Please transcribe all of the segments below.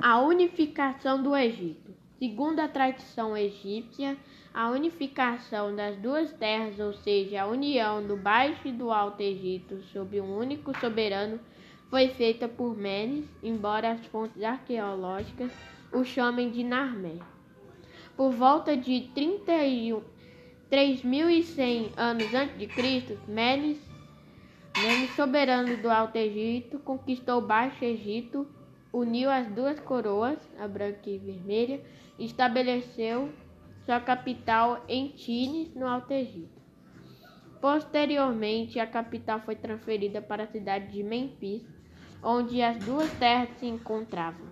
A unificação do Egito. Segundo a tradição egípcia, a unificação das duas terras, ou seja, a união do Baixo e do Alto Egito sob um único soberano, foi feita por Menes, embora as fontes arqueológicas o chamem de Narmé. Por volta de 3.100 anos antes de Cristo, Menes, Menes, soberano do Alto Egito, conquistou o Baixo Egito uniu as duas coroas, a branca e vermelha, e estabeleceu sua capital em Tines, no Alto Egito. Posteriormente, a capital foi transferida para a cidade de Memphis, onde as duas terras se encontravam.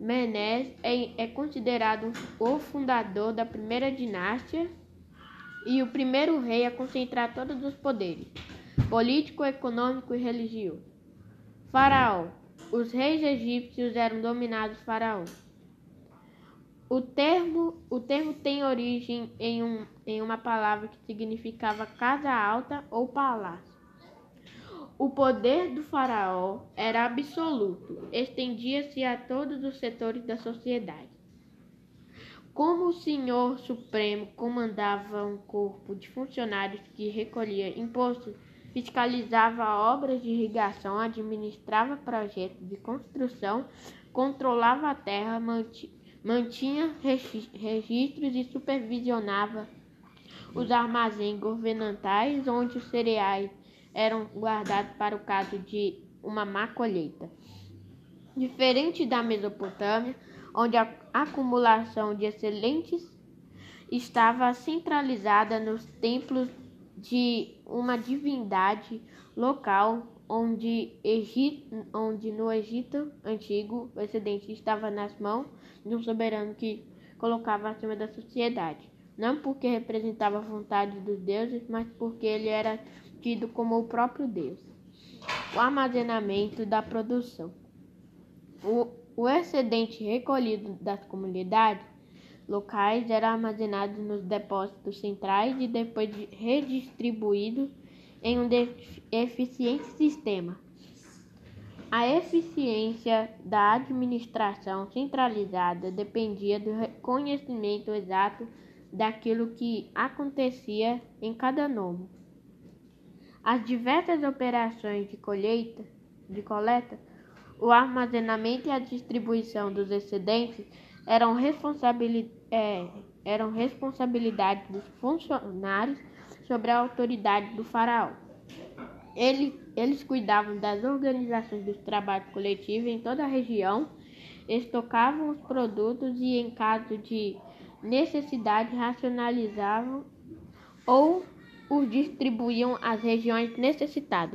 Menes é, é considerado o fundador da primeira dinastia e o primeiro rei a concentrar todos os poderes político, econômico e religioso. Faraó os reis egípcios eram dominados faraó. O termo, o termo tem origem em, um, em uma palavra que significava casa alta ou palácio. O poder do faraó era absoluto, estendia-se a todos os setores da sociedade. Como o Senhor Supremo comandava um corpo de funcionários que recolhia impostos fiscalizava obras de irrigação, administrava projetos de construção, controlava a terra, mantinha registros e supervisionava os armazéns governamentais onde os cereais eram guardados para o caso de uma má colheita. Diferente da Mesopotâmia, onde a acumulação de excelentes estava centralizada nos templos de uma divindade local onde, Egito, onde no Egito antigo o excedente estava nas mãos de um soberano que colocava acima da sociedade, não porque representava a vontade dos deuses, mas porque ele era tido como o próprio Deus. O armazenamento da produção. O, o excedente recolhido das comunidades locais era armazenado nos depósitos centrais e depois redistribuído em um eficiente sistema. A eficiência da administração centralizada dependia do conhecimento exato daquilo que acontecia em cada nome. As diversas operações de colheita, de coleta, o armazenamento e a distribuição dos excedentes eram, responsabili é, eram responsabilidade dos funcionários sobre a autoridade do faraó. Ele, eles cuidavam das organizações dos trabalhos coletivos em toda a região, estocavam os produtos e, em caso de necessidade, racionalizavam ou os distribuíam às regiões necessitadas.